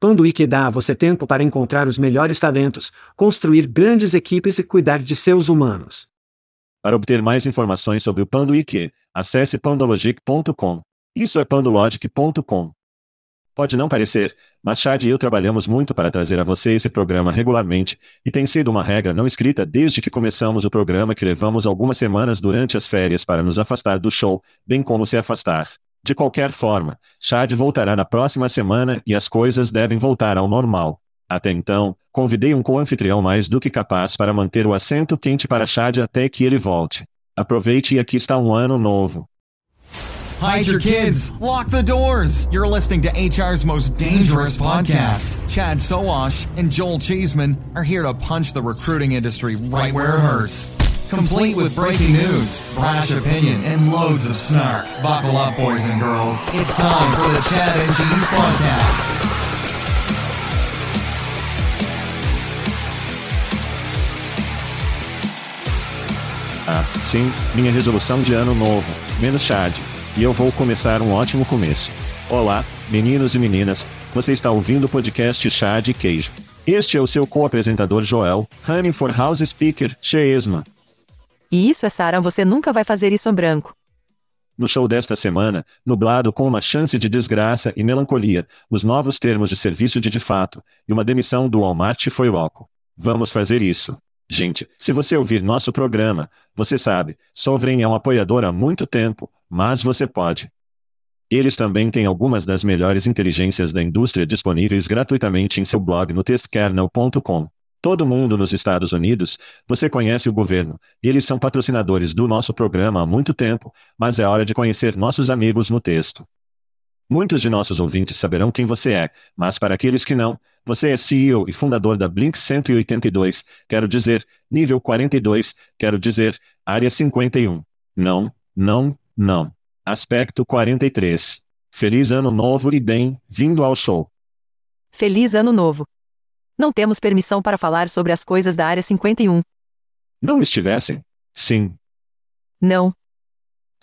Panduik dá a você tempo para encontrar os melhores talentos, construir grandes equipes e cuidar de seus humanos. Para obter mais informações sobre o Panduik, acesse pandologic.com. Isso é pandologic.com. Pode não parecer, mas Chad e eu trabalhamos muito para trazer a você esse programa regularmente, e tem sido uma regra não escrita desde que começamos o programa que levamos algumas semanas durante as férias para nos afastar do show, bem como se afastar. De qualquer forma, Chad voltará na próxima semana e as coisas devem voltar ao normal. Até então, convidei um co-anfitrião mais do que capaz para manter o assento quente para Chad até que ele volte. Aproveite e aqui está um ano novo. Hide your kids. Lock the doors. You're listening to HR's most dangerous podcast. Chad Soash and Joel Cheeseman are here to punch the recruiting industry right where it hurts. Complete with breaking news, brash opinion, and loads of snark. Buckle up, boys and girls. It's time for the Chad and Cheese Podcast. Ah, sim, minha resolução de ano novo, menos Chad. E eu vou começar um ótimo começo. Olá, meninos e meninas, você está ouvindo o podcast Chá de Queijo. Este é o seu co-apresentador Joel, Honey for House Speaker, Cheesma. E isso é Sara, você nunca vai fazer isso branco. No show desta semana, nublado com uma chance de desgraça e melancolia, os novos termos de serviço de de fato, e uma demissão do Walmart foi louco. Vamos fazer isso. Gente, se você ouvir nosso programa, você sabe, Sovereign é um apoiador há muito tempo, mas você pode. Eles também têm algumas das melhores inteligências da indústria disponíveis gratuitamente em seu blog no testkernel.com. Todo mundo nos Estados Unidos, você conhece o governo, eles são patrocinadores do nosso programa há muito tempo, mas é hora de conhecer nossos amigos no texto. Muitos de nossos ouvintes saberão quem você é, mas para aqueles que não, você é CEO e fundador da Blink 182, quero dizer, nível 42, quero dizer, área 51. Não, não, não. Aspecto 43. Feliz ano novo e bem-vindo ao show. Feliz ano novo. Não temos permissão para falar sobre as coisas da área 51. Não estivessem? Sim. Não.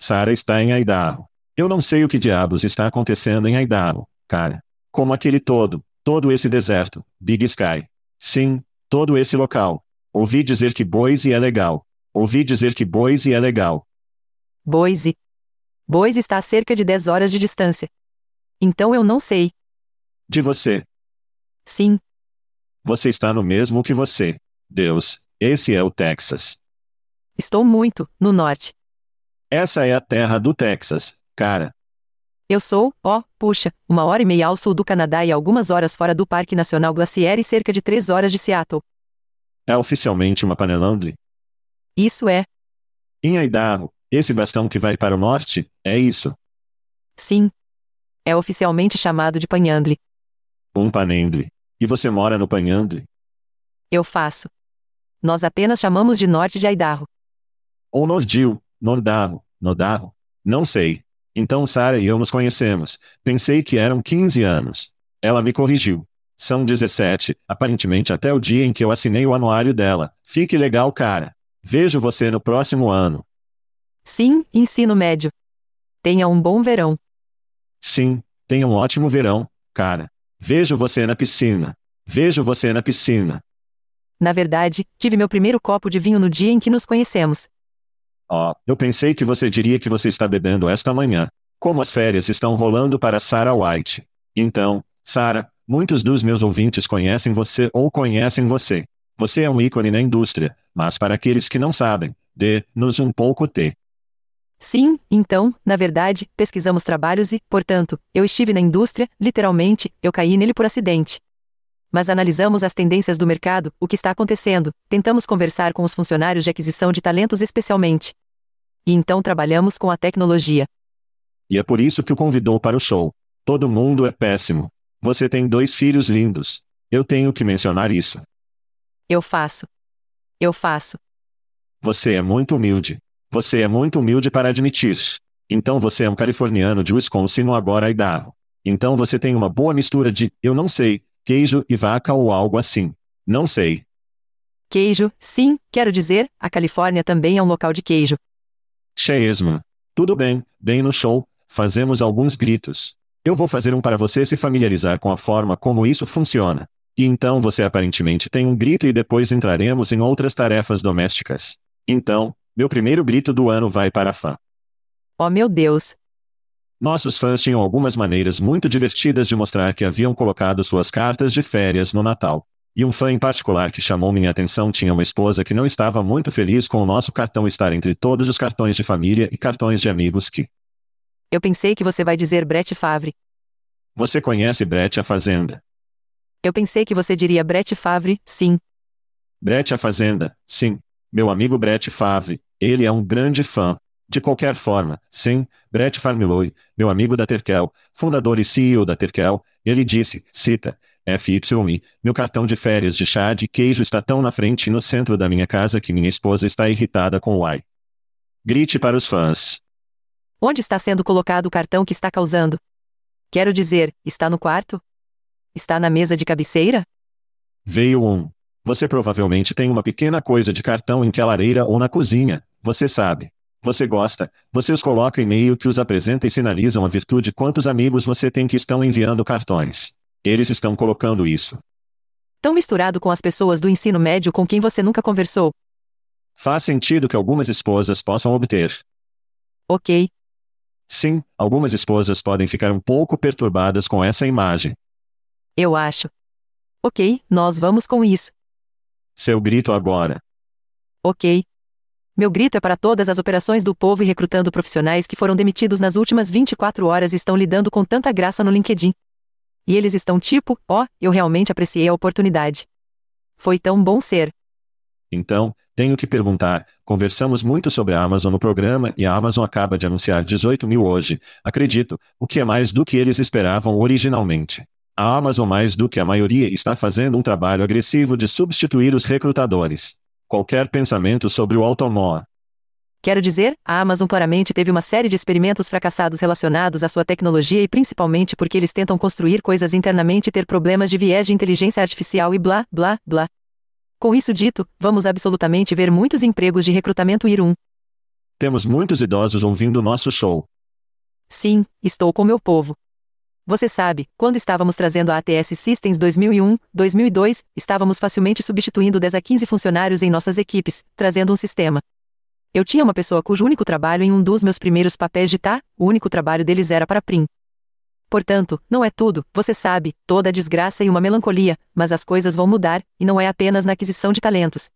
Sara está em Idaho. Eu não sei o que diabos está acontecendo em Idaho, cara. Como aquele todo, todo esse deserto, Big Sky. Sim, todo esse local. Ouvi dizer que Boise é legal. Ouvi dizer que Boise é legal. Boise. Boise está a cerca de 10 horas de distância. Então eu não sei. De você. Sim. Você está no mesmo que você. Deus, esse é o Texas. Estou muito, no norte. Essa é a terra do Texas, cara. Eu sou, ó, oh, puxa, uma hora e meia ao sul do Canadá e algumas horas fora do Parque Nacional Glacier e cerca de três horas de Seattle. É oficialmente uma Panelandre? Isso é. Em Idaho, esse bastão que vai para o norte, é isso? Sim. É oficialmente chamado de Panhandle. Um Panhandle. E você mora no Panhandle? Eu faço. Nós apenas chamamos de norte de Idaho. Ou Nordil, Nordaho, Nodaho. Não sei. Então Sara e eu nos conhecemos. Pensei que eram 15 anos. Ela me corrigiu. São 17, aparentemente até o dia em que eu assinei o anuário dela. Fique legal, cara. Vejo você no próximo ano. Sim, ensino médio. Tenha um bom verão. Sim, tenha um ótimo verão, cara. Vejo você na piscina. Vejo você na piscina. Na verdade, tive meu primeiro copo de vinho no dia em que nos conhecemos. Oh, eu pensei que você diria que você está bebendo esta manhã. Como as férias estão rolando para Sarah White. Então, Sarah, muitos dos meus ouvintes conhecem você ou conhecem você. Você é um ícone na indústria, mas para aqueles que não sabem, Dê-nos um pouco de. Sim, então, na verdade, pesquisamos trabalhos e, portanto, eu estive na indústria, literalmente, eu caí nele por acidente. Mas analisamos as tendências do mercado, o que está acontecendo, tentamos conversar com os funcionários de aquisição de talentos especialmente. E então trabalhamos com a tecnologia. E é por isso que o convidou para o show. Todo mundo é péssimo. Você tem dois filhos lindos. Eu tenho que mencionar isso. Eu faço. Eu faço. Você é muito humilde. Você é muito humilde para admitir. Então você é um californiano de Wisconsin ou agora Idaho. Então você tem uma boa mistura de, eu não sei, queijo e vaca ou algo assim. Não sei. Queijo, sim, quero dizer, a Califórnia também é um local de queijo. Cheesman. Tudo bem, bem no show, fazemos alguns gritos. Eu vou fazer um para você se familiarizar com a forma como isso funciona. E então você aparentemente tem um grito e depois entraremos em outras tarefas domésticas. Então, meu primeiro grito do ano vai para a fã. Oh meu Deus! Nossos fãs tinham algumas maneiras muito divertidas de mostrar que haviam colocado suas cartas de férias no Natal. E um fã em particular que chamou minha atenção tinha uma esposa que não estava muito feliz com o nosso cartão estar entre todos os cartões de família e cartões de amigos que. Eu pensei que você vai dizer Brett Favre. Você conhece Brett a Fazenda? Eu pensei que você diria Brett Favre, sim. Brett a Fazenda, sim. Meu amigo Brett Favre, ele é um grande fã. De qualquer forma, sim, Brett Farmiloy, meu amigo da Terkel, fundador e CEO da Terkel, ele disse, cita, FYI, meu cartão de férias de chá de queijo está tão na frente e no centro da minha casa que minha esposa está irritada com o Y. Grite para os fãs. Onde está sendo colocado o cartão que está causando? Quero dizer, está no quarto? Está na mesa de cabeceira? Veio um. Você provavelmente tem uma pequena coisa de cartão em que lareira ou na cozinha, você sabe. Você gosta, você os coloca em meio que os apresenta e sinalizam a virtude quantos amigos você tem que estão enviando cartões. Eles estão colocando isso. Tão misturado com as pessoas do ensino médio com quem você nunca conversou. Faz sentido que algumas esposas possam obter. Ok. Sim, algumas esposas podem ficar um pouco perturbadas com essa imagem. Eu acho. Ok, nós vamos com isso. Seu grito agora. Ok. Meu grito é para todas as operações do povo e recrutando profissionais que foram demitidos nas últimas 24 horas e estão lidando com tanta graça no LinkedIn. E eles estão tipo, ó, oh, eu realmente apreciei a oportunidade. Foi tão bom ser. Então, tenho que perguntar: conversamos muito sobre a Amazon no programa e a Amazon acaba de anunciar 18 mil hoje, acredito, o que é mais do que eles esperavam originalmente. A Amazon, mais do que a maioria, está fazendo um trabalho agressivo de substituir os recrutadores. Qualquer pensamento sobre o automóvel? Quero dizer, a Amazon claramente teve uma série de experimentos fracassados relacionados à sua tecnologia e principalmente porque eles tentam construir coisas internamente e ter problemas de viés de inteligência artificial e blá, blá, blá. Com isso dito, vamos absolutamente ver muitos empregos de recrutamento ir um. Temos muitos idosos ouvindo nosso show. Sim, estou com meu povo. Você sabe, quando estávamos trazendo a ATS Systems 2001, 2002, estávamos facilmente substituindo 10 a 15 funcionários em nossas equipes, trazendo um sistema. Eu tinha uma pessoa cujo único trabalho em um dos meus primeiros papéis de tá, o único trabalho deles era para Prim. Portanto, não é tudo, você sabe, toda a desgraça e uma melancolia, mas as coisas vão mudar, e não é apenas na aquisição de talentos.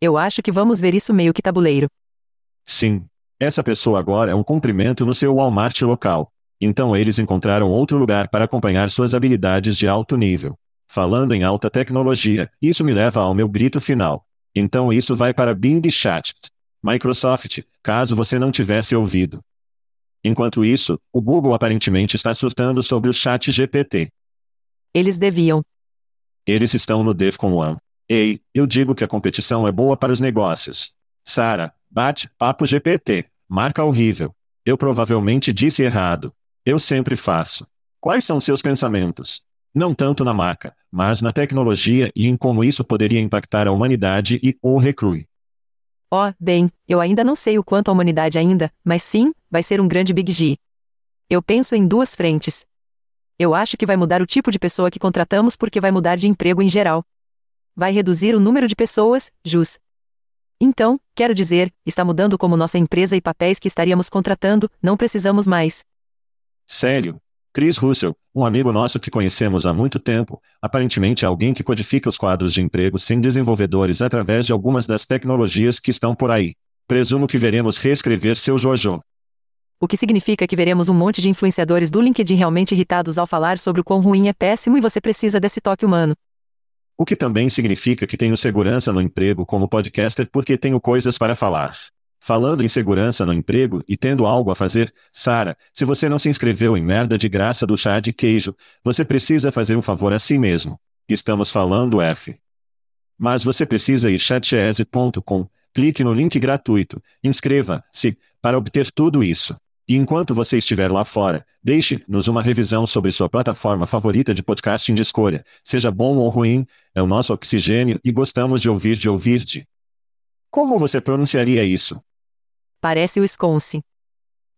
Eu acho que vamos ver isso meio que tabuleiro. Sim. Essa pessoa agora é um cumprimento no seu Walmart local. Então eles encontraram outro lugar para acompanhar suas habilidades de alto nível. Falando em alta tecnologia, isso me leva ao meu grito final. Então isso vai para Bing Chat. Microsoft, caso você não tivesse ouvido. Enquanto isso, o Google aparentemente está surtando sobre o Chat GPT. Eles deviam. Eles estão no DEFCON 1. Ei, eu digo que a competição é boa para os negócios. Sara, bate, papo GPT. Marca horrível. Eu provavelmente disse errado. Eu sempre faço. Quais são seus pensamentos? Não tanto na marca, mas na tecnologia e em como isso poderia impactar a humanidade e ou recrui. Oh, bem, eu ainda não sei o quanto a humanidade ainda, mas sim, vai ser um grande Big G. Eu penso em duas frentes. Eu acho que vai mudar o tipo de pessoa que contratamos porque vai mudar de emprego em geral. Vai reduzir o número de pessoas, jus. Então, quero dizer, está mudando como nossa empresa e papéis que estaríamos contratando, não precisamos mais. Sério? Chris Russell, um amigo nosso que conhecemos há muito tempo, aparentemente alguém que codifica os quadros de emprego sem desenvolvedores através de algumas das tecnologias que estão por aí. Presumo que veremos reescrever seu Jojo. O que significa que veremos um monte de influenciadores do LinkedIn realmente irritados ao falar sobre o quão ruim é péssimo e você precisa desse toque humano. O que também significa que tenho segurança no emprego como podcaster porque tenho coisas para falar. Falando em segurança no emprego e tendo algo a fazer, Sara, se você não se inscreveu em merda de graça do chá de queijo, você precisa fazer um favor a si mesmo. Estamos falando F. Mas você precisa ir chatchese.com, clique no link gratuito, inscreva-se, para obter tudo isso. E enquanto você estiver lá fora, deixe-nos uma revisão sobre sua plataforma favorita de podcasting de escolha. Seja bom ou ruim, é o nosso oxigênio e gostamos de ouvir de ouvir-te. Como você pronunciaria isso? Parece o Wisconsin.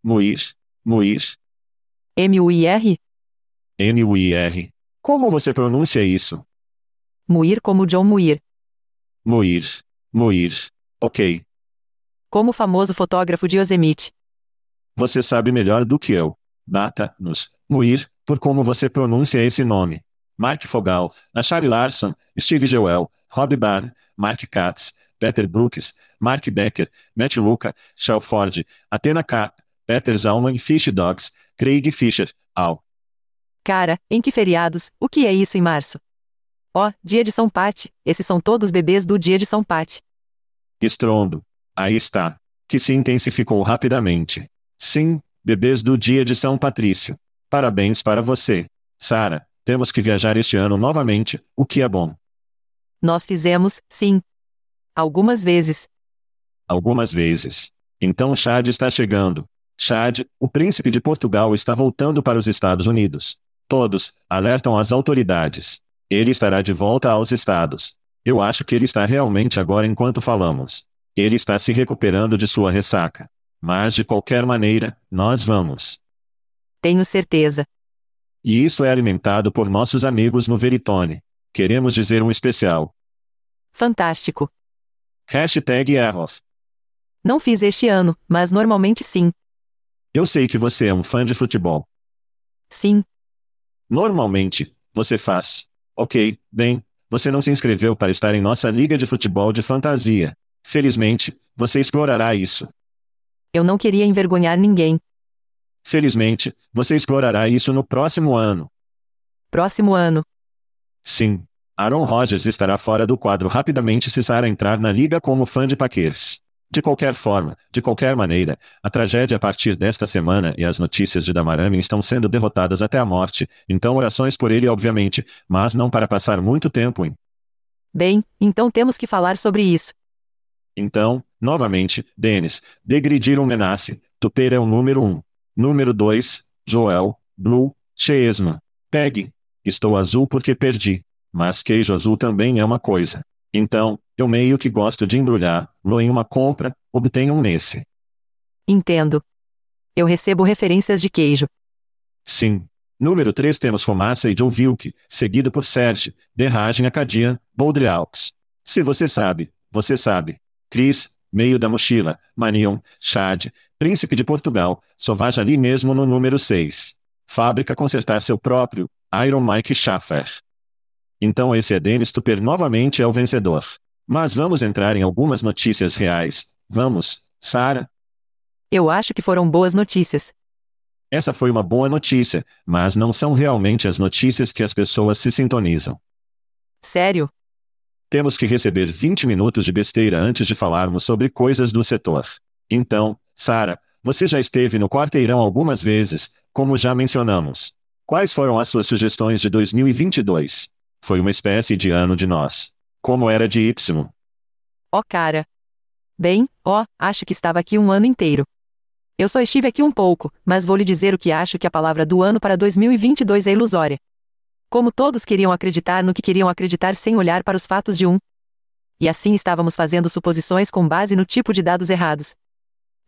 Muir. Muir. M-U-I-R? M-U-I-R. Como você pronuncia isso? Muir como John Muir. Muir. Muir. Ok. Como o famoso fotógrafo de Yosemite. Você sabe melhor do que eu. Bata-nos, Muir, por como você pronuncia esse nome. Mark Fogal, Ashari Larson, Steve Joel, Rob Barr, Mark Katz, Peter Brooks, Mark Becker, Matt Luca, Shell Ford, Athena K, Peter Zalman e Fish Dogs, Craig Fisher, Al. Cara, em que feriados, o que é isso em março? Ó, oh, dia de São Pate, esses são todos bebês do dia de São Pate. Estrondo. Aí está. Que se intensificou rapidamente. Sim, bebês do dia de São Patrício. Parabéns para você. Sara, temos que viajar este ano novamente, o que é bom. Nós fizemos, sim. Algumas vezes. Algumas vezes. Então Chad está chegando. Chad, o príncipe de Portugal está voltando para os Estados Unidos. Todos alertam as autoridades. Ele estará de volta aos estados. Eu acho que ele está realmente agora enquanto falamos. Ele está se recuperando de sua ressaca. Mas de qualquer maneira, nós vamos. Tenho certeza. E isso é alimentado por nossos amigos no Veritone. Queremos dizer um especial. Fantástico. Hashtag error. Não fiz este ano, mas normalmente sim. Eu sei que você é um fã de futebol. Sim. Normalmente, você faz. Ok, bem, você não se inscreveu para estar em nossa liga de futebol de fantasia. Felizmente, você explorará isso. Eu não queria envergonhar ninguém. Felizmente, você explorará isso no próximo ano. Próximo ano. Sim. Aaron Rodgers estará fora do quadro rapidamente se Sarah entrar na liga como fã de Packers. De qualquer forma, de qualquer maneira, a tragédia a partir desta semana e as notícias de Damarame estão sendo derrotadas até a morte, então orações por ele obviamente, mas não para passar muito tempo em. Bem, então temos que falar sobre isso. Então, novamente, Dennis, Degridir um Menace, Tuper é o número 1. Um. Número 2, Joel, Blue, Chesma. Peg. Estou azul porque perdi. Mas queijo azul também é uma coisa. Então, eu meio que gosto de embrulhar, lo em uma compra, obtenho um nesse. Entendo. Eu recebo referências de queijo. Sim. Número 3 temos Fumaça e Joe Vilk, seguido por Serge, Derragem Acadian, Baudriaux. Se você sabe, você sabe. Cris, meio da mochila, Manion, Chad, Príncipe de Portugal, Sauvage ali mesmo no número 6. Fábrica consertar seu próprio, Iron Mike Schaffer. Então esse é Dennis Tupper novamente é o vencedor. Mas vamos entrar em algumas notícias reais. Vamos, Sara? Eu acho que foram boas notícias. Essa foi uma boa notícia, mas não são realmente as notícias que as pessoas se sintonizam. Sério? Temos que receber 20 minutos de besteira antes de falarmos sobre coisas do setor. Então, Sara, você já esteve no quarteirão algumas vezes, como já mencionamos. Quais foram as suas sugestões de 2022? Foi uma espécie de ano de nós. Como era de Y? Ó oh, cara. Bem, ó, oh, acho que estava aqui um ano inteiro. Eu só estive aqui um pouco, mas vou lhe dizer o que acho que a palavra do ano para 2022 é ilusória. Como todos queriam acreditar no que queriam acreditar sem olhar para os fatos de um. E assim estávamos fazendo suposições com base no tipo de dados errados.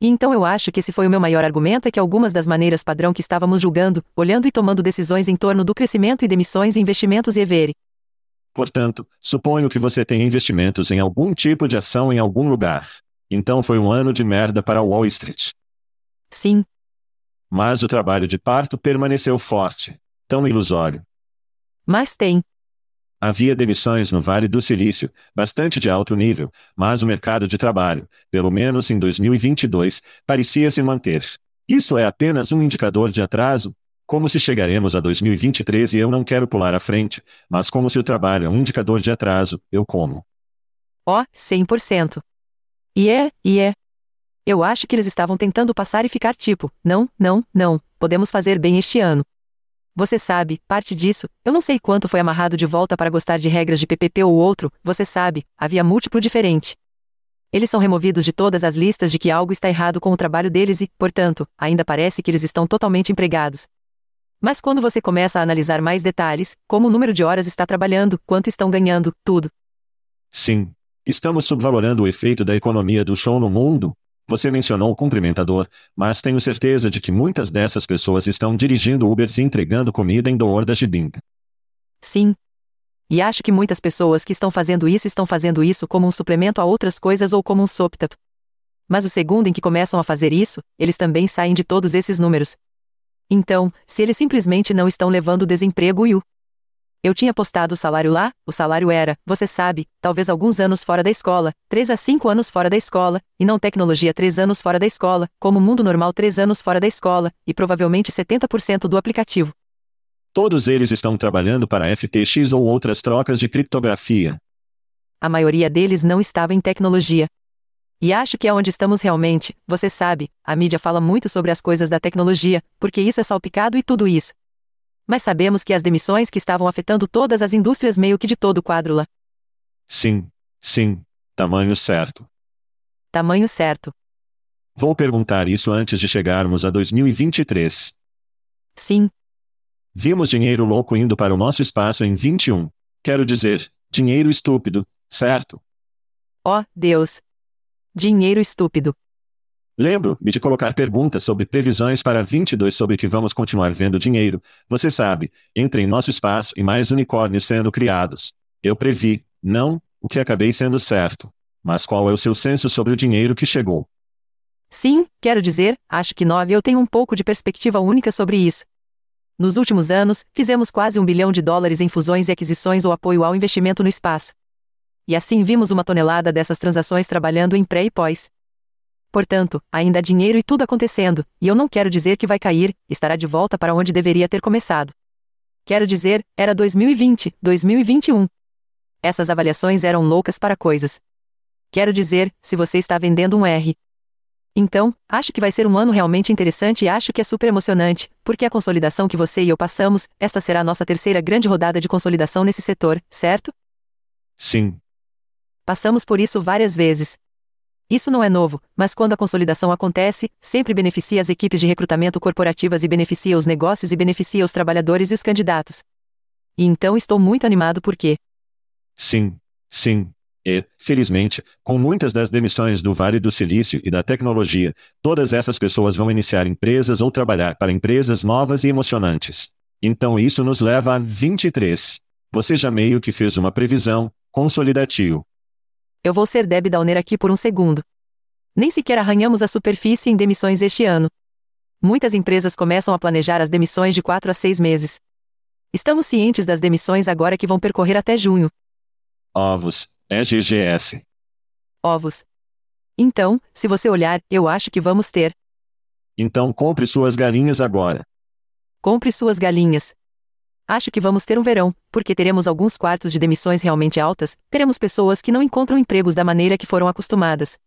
E então eu acho que esse foi o meu maior argumento é que algumas das maneiras padrão que estávamos julgando, olhando e tomando decisões em torno do crescimento e demissões e investimentos e evere. Portanto, suponho que você tem investimentos em algum tipo de ação em algum lugar. Então foi um ano de merda para Wall Street. Sim. Mas o trabalho de parto permaneceu forte. Tão ilusório. Mas tem. Havia demissões no Vale do Silício, bastante de alto nível, mas o mercado de trabalho, pelo menos em 2022, parecia se manter. Isso é apenas um indicador de atraso? Como se chegaremos a 2023 e eu não quero pular à frente, mas como se o trabalho é um indicador de atraso, eu como. Ó, oh, 100%. E é, e é. Eu acho que eles estavam tentando passar e ficar tipo, não, não, não, podemos fazer bem este ano. Você sabe, parte disso, eu não sei quanto foi amarrado de volta para gostar de regras de PPP ou outro, você sabe, havia múltiplo diferente. Eles são removidos de todas as listas de que algo está errado com o trabalho deles e, portanto, ainda parece que eles estão totalmente empregados. Mas quando você começa a analisar mais detalhes, como o número de horas está trabalhando, quanto estão ganhando, tudo. Sim. Estamos subvalorando o efeito da economia do show no mundo? Você mencionou o cumprimentador, mas tenho certeza de que muitas dessas pessoas estão dirigindo Ubers e entregando comida em Door da Jibing. Sim. E acho que muitas pessoas que estão fazendo isso estão fazendo isso como um suplemento a outras coisas ou como um soptap. Mas o segundo em que começam a fazer isso, eles também saem de todos esses números. Então, se eles simplesmente não estão levando desemprego e o eu tinha postado o salário lá, o salário era, você sabe, talvez alguns anos fora da escola, 3 a 5 anos fora da escola, e não tecnologia 3 anos fora da escola, como mundo normal 3 anos fora da escola, e provavelmente 70% do aplicativo. Todos eles estão trabalhando para FTX ou outras trocas de criptografia. A maioria deles não estava em tecnologia. E acho que é onde estamos realmente, você sabe, a mídia fala muito sobre as coisas da tecnologia, porque isso é salpicado e tudo isso mas sabemos que as demissões que estavam afetando todas as indústrias meio que de todo o quadro lá. Sim, sim, tamanho certo. Tamanho certo. Vou perguntar isso antes de chegarmos a 2023. Sim. Vimos dinheiro louco indo para o nosso espaço em 21. Quero dizer, dinheiro estúpido, certo? Oh, Deus. Dinheiro estúpido. Lembro-me de colocar perguntas sobre previsões para 22 sobre que vamos continuar vendo dinheiro, você sabe, entre em nosso espaço e mais unicórnios sendo criados. Eu previ, não, o que acabei sendo certo. Mas qual é o seu senso sobre o dinheiro que chegou? Sim, quero dizer, acho que nove eu tenho um pouco de perspectiva única sobre isso. Nos últimos anos, fizemos quase um bilhão de dólares em fusões e aquisições ou apoio ao investimento no espaço. E assim vimos uma tonelada dessas transações trabalhando em pré e pós. Portanto, ainda há dinheiro e tudo acontecendo, e eu não quero dizer que vai cair, estará de volta para onde deveria ter começado. Quero dizer, era 2020, 2021. Essas avaliações eram loucas para coisas. Quero dizer, se você está vendendo um R. Então, acho que vai ser um ano realmente interessante e acho que é super emocionante, porque a consolidação que você e eu passamos, esta será a nossa terceira grande rodada de consolidação nesse setor, certo? Sim. Passamos por isso várias vezes. Isso não é novo, mas quando a consolidação acontece, sempre beneficia as equipes de recrutamento corporativas e beneficia os negócios e beneficia os trabalhadores e os candidatos. E então estou muito animado porque. Sim, sim. E, felizmente, com muitas das demissões do Vale do Silício e da tecnologia, todas essas pessoas vão iniciar empresas ou trabalhar para empresas novas e emocionantes. Então isso nos leva a 23. Você já meio que fez uma previsão, consolidativo. Eu vou ser Deb Downer aqui por um segundo. Nem sequer arranhamos a superfície em demissões este ano. Muitas empresas começam a planejar as demissões de 4 a 6 meses. Estamos cientes das demissões agora que vão percorrer até junho. Ovos, EGGS. Ovos. Então, se você olhar, eu acho que vamos ter. Então compre suas galinhas agora. Compre suas galinhas. Acho que vamos ter um verão, porque teremos alguns quartos de demissões realmente altas, teremos pessoas que não encontram empregos da maneira que foram acostumadas.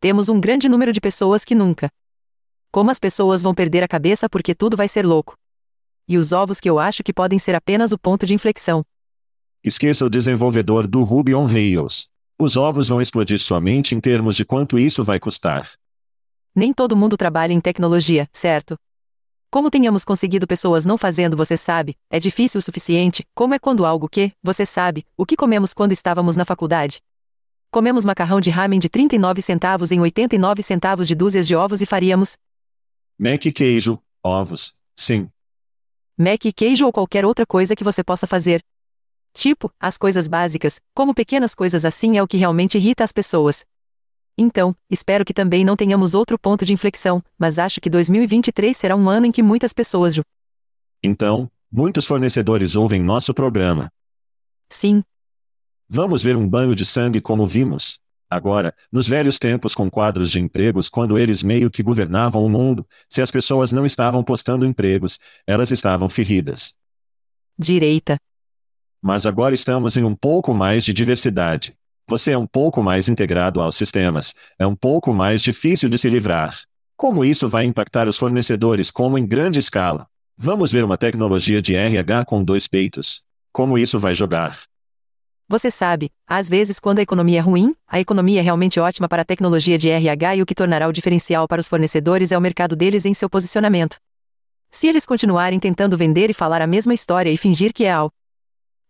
Temos um grande número de pessoas que nunca. Como as pessoas vão perder a cabeça porque tudo vai ser louco. E os ovos que eu acho que podem ser apenas o ponto de inflexão. Esqueça o desenvolvedor do Ruby on Rails. Os ovos vão explodir somente em termos de quanto isso vai custar. Nem todo mundo trabalha em tecnologia, certo? Como tenhamos conseguido pessoas não fazendo, você sabe, é difícil o suficiente, como é quando algo que, você sabe, o que comemos quando estávamos na faculdade. Comemos macarrão de ramen de 39 centavos em 89 centavos de dúzias de ovos e faríamos. Mac e queijo, ovos, sim. Mac e queijo ou qualquer outra coisa que você possa fazer. Tipo, as coisas básicas, como pequenas coisas assim é o que realmente irrita as pessoas. Então, espero que também não tenhamos outro ponto de inflexão, mas acho que 2023 será um ano em que muitas pessoas. Então, muitos fornecedores ouvem nosso programa. Sim. Vamos ver um banho de sangue como vimos. Agora, nos velhos tempos com quadros de empregos, quando eles meio que governavam o mundo, se as pessoas não estavam postando empregos, elas estavam feridas. Direita. Mas agora estamos em um pouco mais de diversidade. Você é um pouco mais integrado aos sistemas, é um pouco mais difícil de se livrar. Como isso vai impactar os fornecedores como em grande escala? Vamos ver uma tecnologia de RH com dois peitos. Como isso vai jogar? Você sabe, às vezes quando a economia é ruim, a economia é realmente ótima para a tecnologia de RH e o que tornará o diferencial para os fornecedores é o mercado deles em seu posicionamento. Se eles continuarem tentando vender e falar a mesma história e fingir que é ao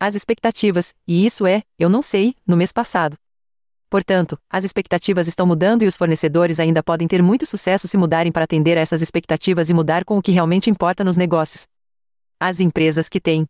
as expectativas, e isso é, eu não sei, no mês passado. Portanto, as expectativas estão mudando e os fornecedores ainda podem ter muito sucesso se mudarem para atender a essas expectativas e mudar com o que realmente importa nos negócios. As empresas que têm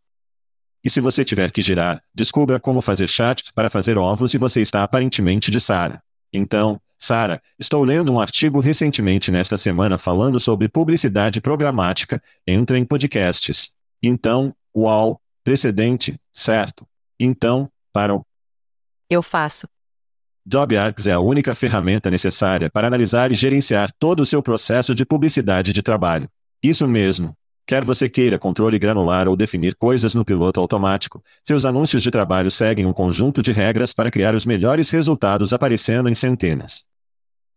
e se você tiver que girar, descubra como fazer chat para fazer ovos e você está aparentemente de Sara. Então, Sara, estou lendo um artigo recentemente nesta semana falando sobre publicidade programática. Entra em podcasts. Então, uau, precedente, certo? Então, para o. Eu faço. JobArcs é a única ferramenta necessária para analisar e gerenciar todo o seu processo de publicidade de trabalho. Isso mesmo. Quer você queira controle granular ou definir coisas no piloto automático, seus anúncios de trabalho seguem um conjunto de regras para criar os melhores resultados aparecendo em centenas.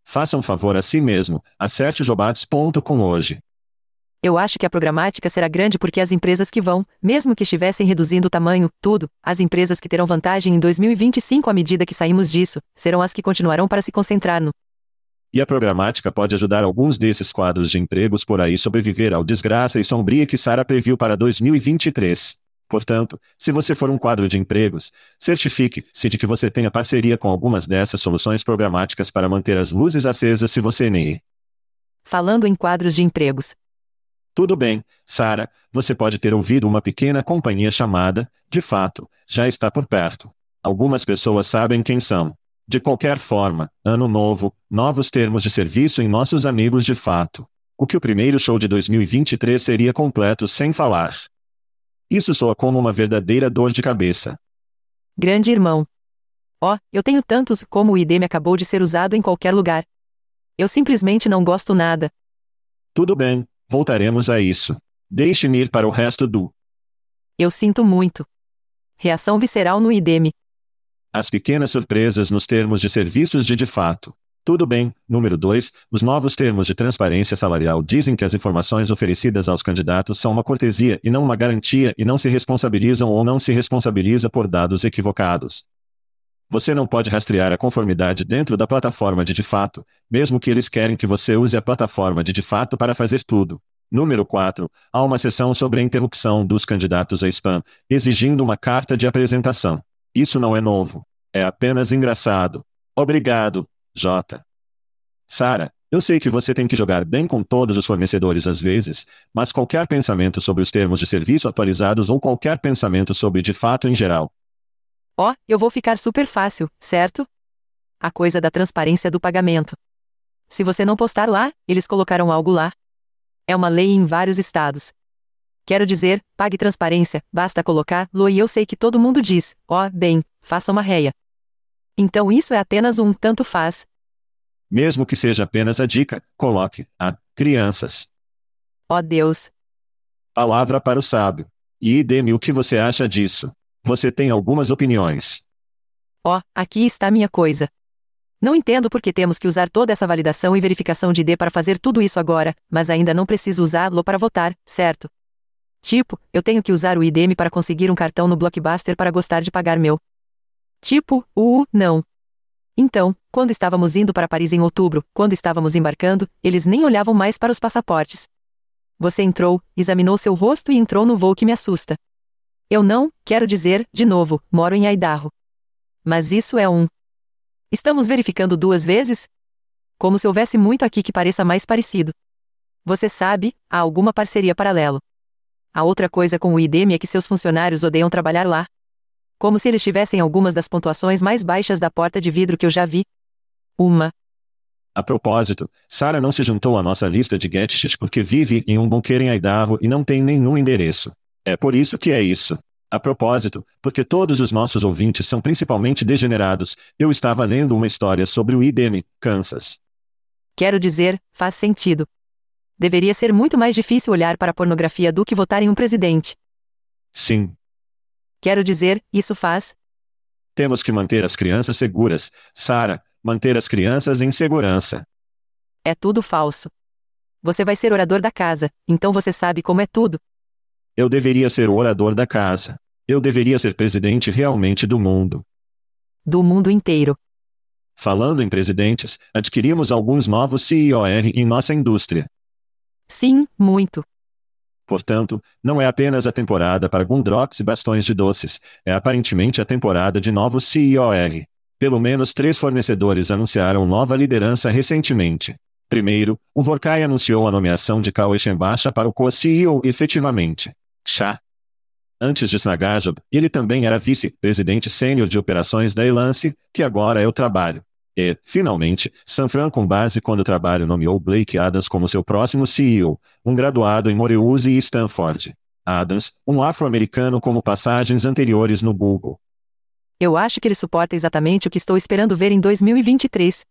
Faça um favor a si mesmo, acerte jobats.com hoje. Eu acho que a programática será grande porque as empresas que vão, mesmo que estivessem reduzindo o tamanho, tudo, as empresas que terão vantagem em 2025 à medida que saímos disso, serão as que continuarão para se concentrar no e a programática pode ajudar alguns desses quadros de empregos por aí sobreviver ao desgraça e sombria que Sara previu para 2023. Portanto, se você for um quadro de empregos, certifique-se de que você tenha parceria com algumas dessas soluções programáticas para manter as luzes acesas se você nem. Falando em quadros de empregos. Tudo bem, Sara, você pode ter ouvido uma pequena companhia chamada, de fato, já está por perto. Algumas pessoas sabem quem são. De qualquer forma, ano novo, novos termos de serviço em nossos amigos de fato. O que o primeiro show de 2023 seria completo sem falar. Isso soa como uma verdadeira dor de cabeça. Grande irmão. Ó, oh, eu tenho tantos como o IDM acabou de ser usado em qualquer lugar. Eu simplesmente não gosto nada. Tudo bem, voltaremos a isso. Deixe-me ir para o resto do. Eu sinto muito. Reação visceral no IDM. As pequenas surpresas nos termos de serviços de de fato. Tudo bem. Número 2. Os novos termos de transparência salarial dizem que as informações oferecidas aos candidatos são uma cortesia e não uma garantia e não se responsabilizam ou não se responsabiliza por dados equivocados. Você não pode rastrear a conformidade dentro da plataforma de de fato, mesmo que eles querem que você use a plataforma de de fato para fazer tudo. Número 4. Há uma seção sobre a interrupção dos candidatos a spam, exigindo uma carta de apresentação. Isso não é novo. É apenas engraçado. Obrigado, J. Sara, eu sei que você tem que jogar bem com todos os fornecedores às vezes, mas qualquer pensamento sobre os termos de serviço atualizados ou qualquer pensamento sobre de fato em geral. Ó, oh, eu vou ficar super fácil, certo? A coisa da transparência do pagamento. Se você não postar lá, eles colocarão algo lá. É uma lei em vários estados. Quero dizer, pague transparência, basta colocar lo e eu sei que todo mundo diz, ó, oh, bem, faça uma réia. Então isso é apenas um tanto faz. Mesmo que seja apenas a dica, coloque a crianças. Ó oh Deus. Palavra para o sábio. E dê-me o que você acha disso. Você tem algumas opiniões. Ó, oh, aqui está minha coisa. Não entendo por que temos que usar toda essa validação e verificação de ID para fazer tudo isso agora, mas ainda não preciso usá-lo para votar, certo? Tipo, eu tenho que usar o IDM para conseguir um cartão no Blockbuster para gostar de pagar meu. Tipo, uh, não. Então, quando estávamos indo para Paris em outubro, quando estávamos embarcando, eles nem olhavam mais para os passaportes. Você entrou, examinou seu rosto e entrou no voo que me assusta. Eu não, quero dizer, de novo, moro em Idaho. Mas isso é um. Estamos verificando duas vezes? Como se houvesse muito aqui que pareça mais parecido. Você sabe, há alguma parceria paralelo. A outra coisa com o IDEM é que seus funcionários odeiam trabalhar lá. Como se eles tivessem algumas das pontuações mais baixas da porta de vidro que eu já vi. Uma. A propósito, Sarah não se juntou à nossa lista de gadgets porque vive em um bunker em Idaho e não tem nenhum endereço. É por isso que é isso. A propósito, porque todos os nossos ouvintes são principalmente degenerados, eu estava lendo uma história sobre o IDM, Kansas. Quero dizer, faz sentido. Deveria ser muito mais difícil olhar para a pornografia do que votar em um presidente. Sim. Quero dizer, isso faz. Temos que manter as crianças seguras, Sara, manter as crianças em segurança. É tudo falso. Você vai ser orador da casa, então você sabe como é tudo. Eu deveria ser o orador da casa. Eu deveria ser presidente realmente do mundo. Do mundo inteiro. Falando em presidentes, adquirimos alguns novos CEOR em nossa indústria. Sim, muito. Portanto, não é apenas a temporada para Gundrox e bastões de doces, é aparentemente a temporada de novos CEOR. Pelo menos três fornecedores anunciaram nova liderança recentemente. Primeiro, o Vorkai anunciou a nomeação de Kao Echenbacha para o co-CEO efetivamente. Chá. Antes de Snagajob, ele também era vice-presidente sênior de operações da Elance, que agora é o trabalho. E, finalmente, Sanfran com base quando o trabalho nomeou Blake Adams como seu próximo CEO, um graduado em Morehouse e Stanford. Adams, um afro-americano como passagens anteriores no Google. Eu acho que ele suporta exatamente o que estou esperando ver em 2023.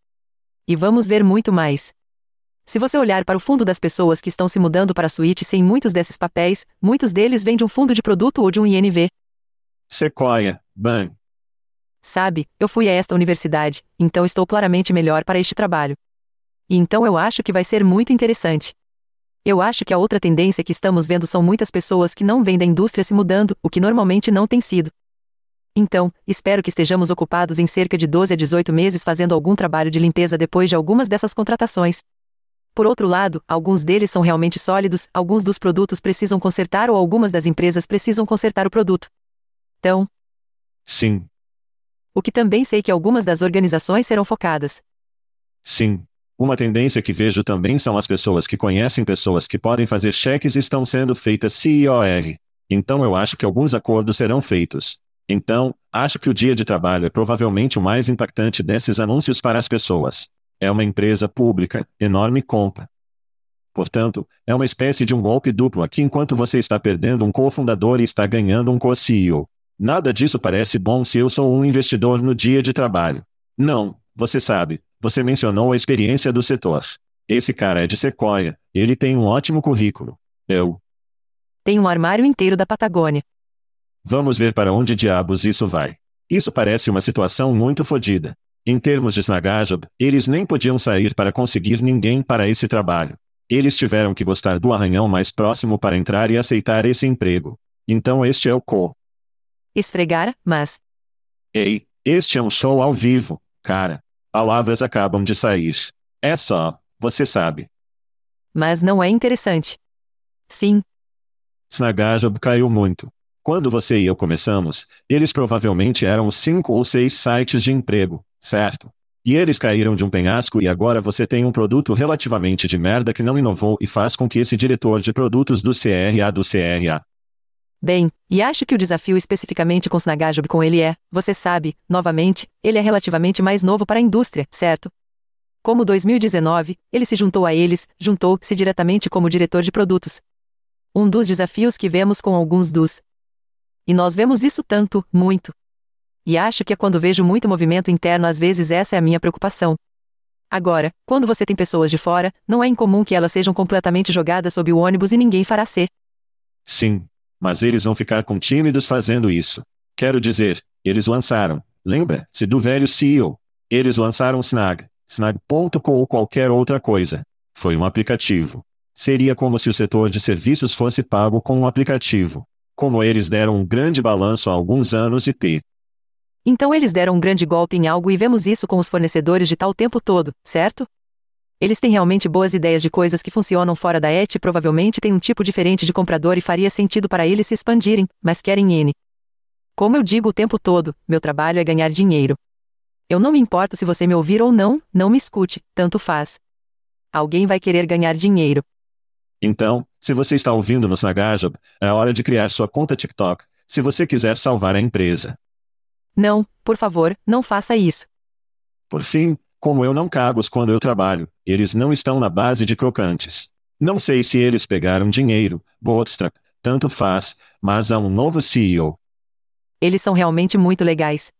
E vamos ver muito mais. Se você olhar para o fundo das pessoas que estão se mudando para a suíte sem muitos desses papéis, muitos deles vêm de um fundo de produto ou de um INV. Sequoia, Ban. Sabe, eu fui a esta universidade, então estou claramente melhor para este trabalho. E então eu acho que vai ser muito interessante. Eu acho que a outra tendência que estamos vendo são muitas pessoas que não vêm da indústria se mudando, o que normalmente não tem sido. Então, espero que estejamos ocupados em cerca de 12 a 18 meses fazendo algum trabalho de limpeza depois de algumas dessas contratações. Por outro lado, alguns deles são realmente sólidos, alguns dos produtos precisam consertar ou algumas das empresas precisam consertar o produto. Então. Sim. O que também sei que algumas das organizações serão focadas. Sim. Uma tendência que vejo também são as pessoas que conhecem pessoas que podem fazer cheques estão sendo feitas CIOR. Então eu acho que alguns acordos serão feitos. Então, acho que o dia de trabalho é provavelmente o mais impactante desses anúncios para as pessoas. É uma empresa pública, enorme compra. Portanto, é uma espécie de um golpe duplo aqui enquanto você está perdendo um cofundador e está ganhando um co-CEO. Nada disso parece bom se eu sou um investidor no dia de trabalho. Não, você sabe, você mencionou a experiência do setor. Esse cara é de Sequoia, ele tem um ótimo currículo. Eu. Tem um armário inteiro da Patagônia. Vamos ver para onde diabos isso vai. Isso parece uma situação muito fodida. Em termos de Snagajob, eles nem podiam sair para conseguir ninguém para esse trabalho. Eles tiveram que gostar do arranhão mais próximo para entrar e aceitar esse emprego. Então este é o co. Esfregar, mas. Ei, este é um show ao vivo, cara. Palavras acabam de sair. É só, você sabe. Mas não é interessante. Sim. Snagajob caiu muito. Quando você e eu começamos, eles provavelmente eram cinco ou seis sites de emprego, certo? E eles caíram de um penhasco e agora você tem um produto relativamente de merda que não inovou e faz com que esse diretor de produtos do CRA do CRA. Bem, e acho que o desafio especificamente com Snagajob com ele é, você sabe, novamente, ele é relativamente mais novo para a indústria, certo? Como 2019, ele se juntou a eles, juntou-se diretamente como diretor de produtos. Um dos desafios que vemos com alguns dos. E nós vemos isso tanto, muito, e acho que é quando vejo muito movimento interno, às vezes essa é a minha preocupação. Agora, quando você tem pessoas de fora, não é incomum que elas sejam completamente jogadas sob o ônibus e ninguém fará ser. Sim. Mas eles vão ficar com tímidos fazendo isso. Quero dizer, eles lançaram, lembra-se do velho CEO. Eles lançaram Snag, Snag.com ou qualquer outra coisa. Foi um aplicativo. Seria como se o setor de serviços fosse pago com um aplicativo. Como eles deram um grande balanço há alguns anos e p. Então eles deram um grande golpe em algo e vemos isso com os fornecedores de tal o tempo todo, certo? Eles têm realmente boas ideias de coisas que funcionam fora da ET e provavelmente têm um tipo diferente de comprador e faria sentido para eles se expandirem, mas querem N. Como eu digo o tempo todo, meu trabalho é ganhar dinheiro. Eu não me importo se você me ouvir ou não, não me escute, tanto faz. Alguém vai querer ganhar dinheiro. Então, se você está ouvindo no Snagajob, é hora de criar sua conta TikTok, se você quiser salvar a empresa. Não, por favor, não faça isso. Por fim, como eu não cago quando eu trabalho, eles não estão na base de crocantes. Não sei se eles pegaram dinheiro, bootstrap, tanto faz, mas há um novo CEO. Eles são realmente muito legais.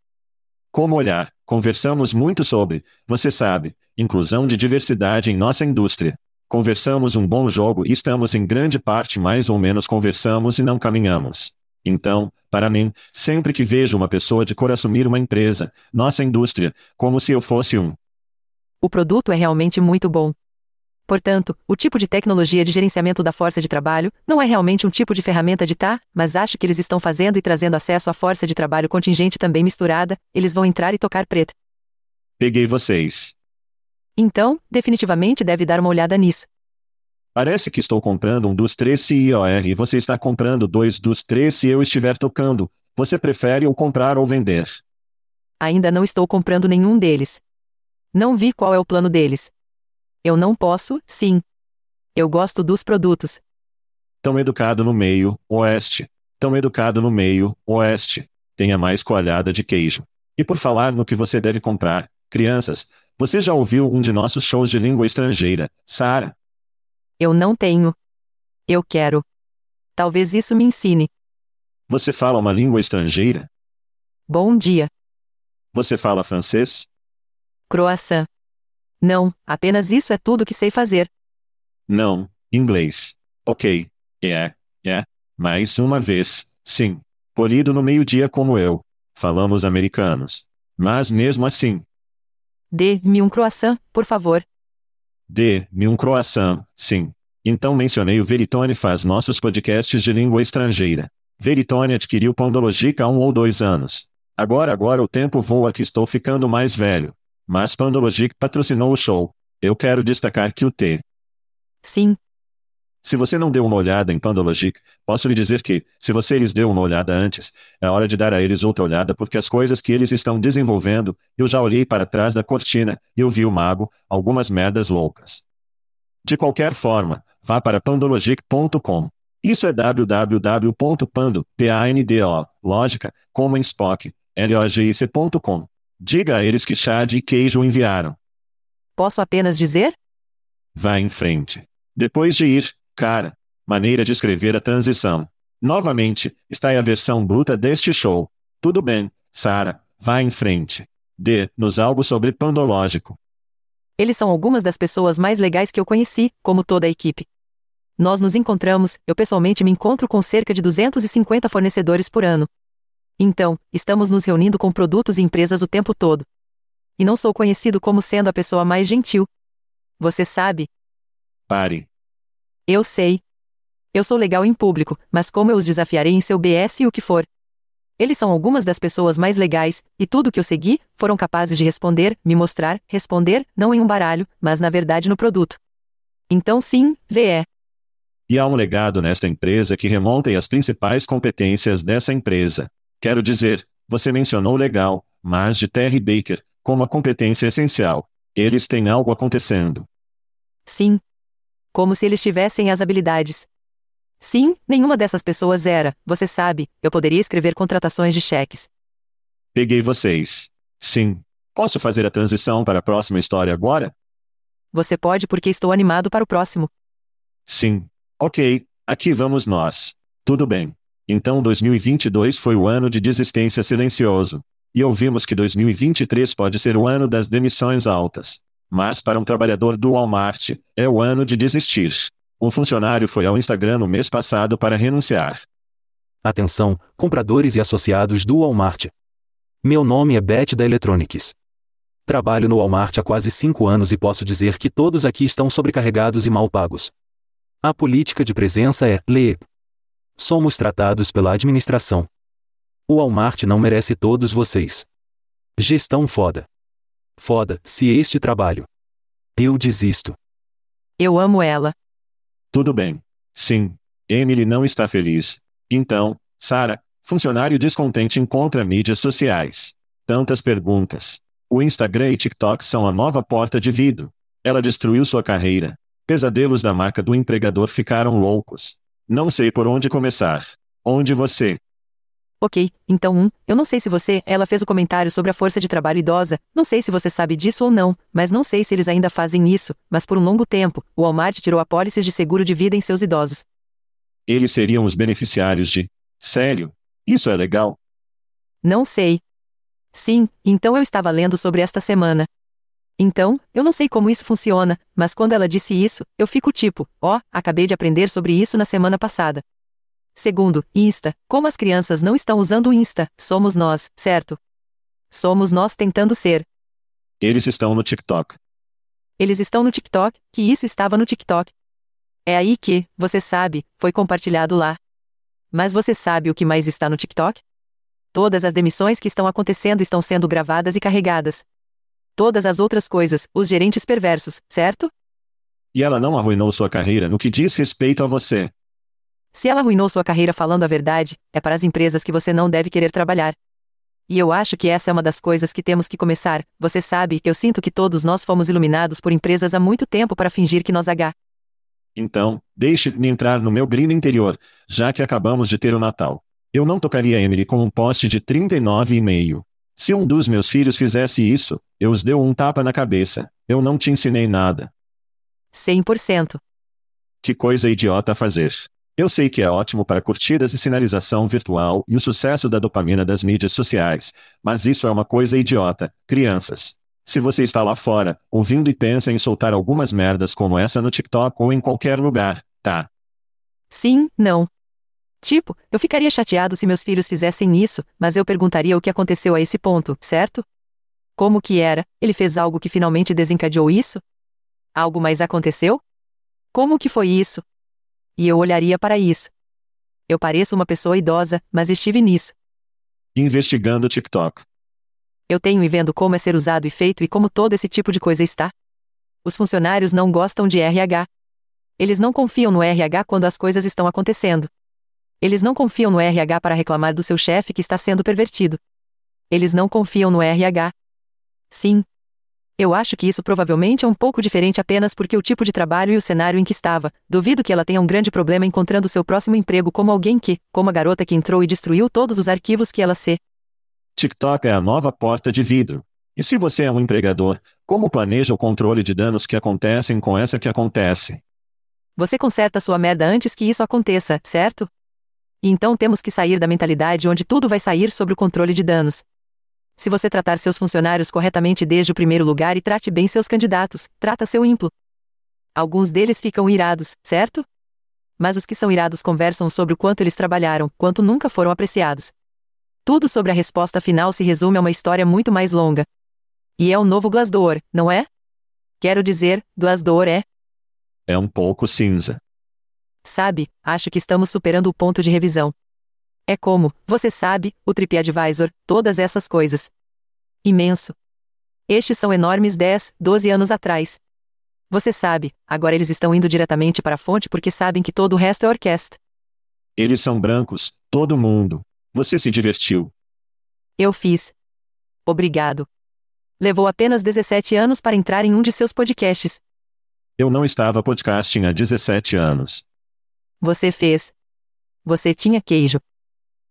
Como olhar? Conversamos muito sobre, você sabe, inclusão de diversidade em nossa indústria. Conversamos um bom jogo e estamos em grande parte mais ou menos conversamos e não caminhamos. Então, para mim, sempre que vejo uma pessoa de cor assumir uma empresa, nossa indústria, como se eu fosse um. O produto é realmente muito bom. Portanto, o tipo de tecnologia de gerenciamento da força de trabalho não é realmente um tipo de ferramenta de tá, mas acho que eles estão fazendo e trazendo acesso à força de trabalho contingente também misturada, eles vão entrar e tocar preto. Peguei vocês. Então, definitivamente deve dar uma olhada nisso. Parece que estou comprando um dos três CIOR e você está comprando dois dos três se eu estiver tocando. Você prefere ou comprar ou vender? Ainda não estou comprando nenhum deles. Não vi qual é o plano deles. Eu não posso, sim. Eu gosto dos produtos. Tão educado no meio, oeste. Tão educado no meio, oeste. Tenha mais coalhada de queijo. E por falar no que você deve comprar, crianças, você já ouviu um de nossos shows de língua estrangeira, Sara? Eu não tenho. Eu quero. Talvez isso me ensine. Você fala uma língua estrangeira? Bom dia. Você fala francês? Croissant. Não, apenas isso é tudo que sei fazer. Não, inglês. Ok. É, é. Mais uma vez, sim. Polido no meio-dia como eu. Falamos americanos. Mas mesmo assim. Dê-me um croissant, por favor. Dê-me um croissant, sim. Então mencionei o Veritone faz nossos podcasts de língua estrangeira. Veritone adquiriu Pandologic há um ou dois anos. Agora agora o tempo voa que estou ficando mais velho. Mas Pandologic patrocinou o show. Eu quero destacar que o T. Sim. Se você não deu uma olhada em Pandologic, posso lhe dizer que, se você lhes deu uma olhada antes, é hora de dar a eles outra olhada porque as coisas que eles estão desenvolvendo, eu já olhei para trás da cortina, e eu vi o mago, algumas merdas loucas. De qualquer forma, vá para pandologic.com. Isso é www.pando, P-A-N-D-O, lógica, como em Spock, L-O-G-I-C.com. Diga a eles que chá de queijo enviaram. Posso apenas dizer? Vá em frente. Depois de ir, cara. Maneira de escrever a transição. Novamente, está aí a versão bruta deste show. Tudo bem, Sara, vá em frente. Dê-nos algo sobre Pandológico. Eles são algumas das pessoas mais legais que eu conheci, como toda a equipe. Nós nos encontramos, eu pessoalmente me encontro com cerca de 250 fornecedores por ano. Então, estamos nos reunindo com produtos e empresas o tempo todo. E não sou conhecido como sendo a pessoa mais gentil. Você sabe? Pare. Eu sei. Eu sou legal em público, mas como eu os desafiarei em seu BS e o que for? Eles são algumas das pessoas mais legais, e tudo que eu segui, foram capazes de responder, me mostrar, responder, não em um baralho, mas na verdade no produto. Então sim, VE. E há um legado nesta empresa que remonta as principais competências dessa empresa. Quero dizer, você mencionou legal, mas de Terry Baker, como a competência essencial. Eles têm algo acontecendo. Sim. Como se eles tivessem as habilidades. Sim, nenhuma dessas pessoas era, você sabe, eu poderia escrever contratações de cheques. Peguei vocês. Sim. Posso fazer a transição para a próxima história agora? Você pode porque estou animado para o próximo. Sim. Ok, aqui vamos nós. Tudo bem. Então 2022 foi o ano de desistência silencioso. E ouvimos que 2023 pode ser o ano das demissões altas. Mas para um trabalhador do Walmart, é o ano de desistir. Um funcionário foi ao Instagram no mês passado para renunciar. Atenção, compradores e associados do Walmart. Meu nome é Beth da Electronics. Trabalho no Walmart há quase cinco anos e posso dizer que todos aqui estão sobrecarregados e mal pagos. A política de presença é lê. Somos tratados pela administração. O Walmart não merece todos vocês. Gestão foda. Foda, se este trabalho. Eu desisto. Eu amo ela. Tudo bem. Sim. Emily não está feliz. Então, Sara, funcionário descontente encontra mídias sociais. Tantas perguntas. O Instagram e TikTok são a nova porta de vidro. Ela destruiu sua carreira. Pesadelos da marca do empregador ficaram loucos. Não sei por onde começar. Onde você? Ok, então um, eu não sei se você, ela fez o comentário sobre a força de trabalho idosa, não sei se você sabe disso ou não, mas não sei se eles ainda fazem isso, mas por um longo tempo, o Walmart tirou apólices de seguro de vida em seus idosos. Eles seriam os beneficiários de. Sério? Isso é legal? Não sei. Sim, então eu estava lendo sobre esta semana. Então, eu não sei como isso funciona, mas quando ela disse isso, eu fico tipo, ó, oh, acabei de aprender sobre isso na semana passada. Segundo, Insta, como as crianças não estão usando o Insta, somos nós, certo? Somos nós tentando ser. Eles estão no TikTok. Eles estão no TikTok, que isso estava no TikTok. É aí que, você sabe, foi compartilhado lá. Mas você sabe o que mais está no TikTok? Todas as demissões que estão acontecendo estão sendo gravadas e carregadas. Todas as outras coisas, os gerentes perversos, certo? E ela não arruinou sua carreira no que diz respeito a você. Se ela arruinou sua carreira falando a verdade, é para as empresas que você não deve querer trabalhar. E eu acho que essa é uma das coisas que temos que começar. Você sabe, eu sinto que todos nós fomos iluminados por empresas há muito tempo para fingir que nós H. Então, deixe-me entrar no meu brilho interior, já que acabamos de ter o Natal. Eu não tocaria Emily com um poste de 39,5. Se um dos meus filhos fizesse isso, eu os deu um tapa na cabeça. Eu não te ensinei nada. 100%. Que coisa idiota a fazer. Eu sei que é ótimo para curtidas e sinalização virtual e o sucesso da dopamina das mídias sociais, mas isso é uma coisa idiota, crianças. Se você está lá fora, ouvindo e pensa em soltar algumas merdas como essa no TikTok ou em qualquer lugar, tá? Sim, não. Tipo, eu ficaria chateado se meus filhos fizessem isso, mas eu perguntaria o que aconteceu a esse ponto, certo? Como que era? Ele fez algo que finalmente desencadeou isso? Algo mais aconteceu? Como que foi isso? E eu olharia para isso. Eu pareço uma pessoa idosa, mas estive nisso. Investigando TikTok. Eu tenho e vendo como é ser usado e feito e como todo esse tipo de coisa está. Os funcionários não gostam de RH. Eles não confiam no RH quando as coisas estão acontecendo. Eles não confiam no RH para reclamar do seu chefe que está sendo pervertido. Eles não confiam no RH. Sim, eu acho que isso provavelmente é um pouco diferente apenas porque o tipo de trabalho e o cenário em que estava. Duvido que ela tenha um grande problema encontrando seu próximo emprego como alguém que, como a garota que entrou e destruiu todos os arquivos que ela se. TikTok é a nova porta de vidro. E se você é um empregador, como planeja o controle de danos que acontecem com essa que acontece? Você conserta sua merda antes que isso aconteça, certo? E então temos que sair da mentalidade onde tudo vai sair sobre o controle de danos. Se você tratar seus funcionários corretamente desde o primeiro lugar e trate bem seus candidatos, trata seu ímplo. Alguns deles ficam irados, certo? Mas os que são irados conversam sobre o quanto eles trabalharam, quanto nunca foram apreciados. Tudo sobre a resposta final se resume a uma história muito mais longa. E é o novo Glassdoor, não é? Quero dizer, Glassdoor é. É um pouco cinza. Sabe, acho que estamos superando o ponto de revisão. É como, você sabe, o TripAdvisor, todas essas coisas. Imenso. Estes são enormes 10, 12 anos atrás. Você sabe, agora eles estão indo diretamente para a fonte porque sabem que todo o resto é orquestra. Eles são brancos, todo mundo. Você se divertiu. Eu fiz. Obrigado. Levou apenas 17 anos para entrar em um de seus podcasts. Eu não estava podcasting há 17 anos. Você fez. Você tinha queijo.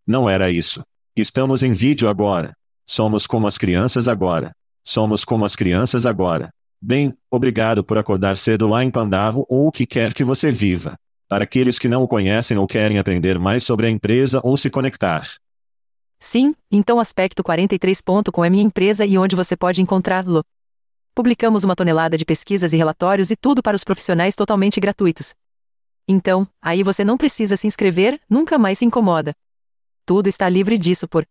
Não era isso. Estamos em vídeo agora. Somos como as crianças agora. Somos como as crianças agora. Bem, obrigado por acordar cedo lá em Pandavo ou o que quer que você viva. Para aqueles que não o conhecem ou querem aprender mais sobre a empresa ou se conectar. Sim, então aspecto 43.com é minha empresa e onde você pode encontrá-lo. Publicamos uma tonelada de pesquisas e relatórios e tudo para os profissionais totalmente gratuitos. Então, aí você não precisa se inscrever, nunca mais se incomoda. Tudo está livre disso por.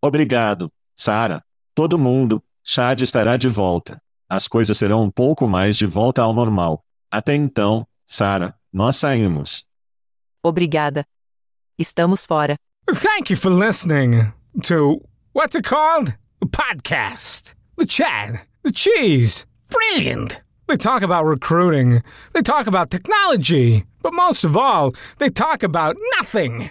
Obrigado, Sara. Todo mundo, Chad estará de volta. As coisas serão um pouco mais de volta ao normal. Até então, Sara, nós saímos. Obrigada. Estamos fora. Thank you for listening to what's it called? A podcast. The Chad. The Cheese. Brilliant. They talk about recruiting. They talk about technology. But most of all, they talk about nothing.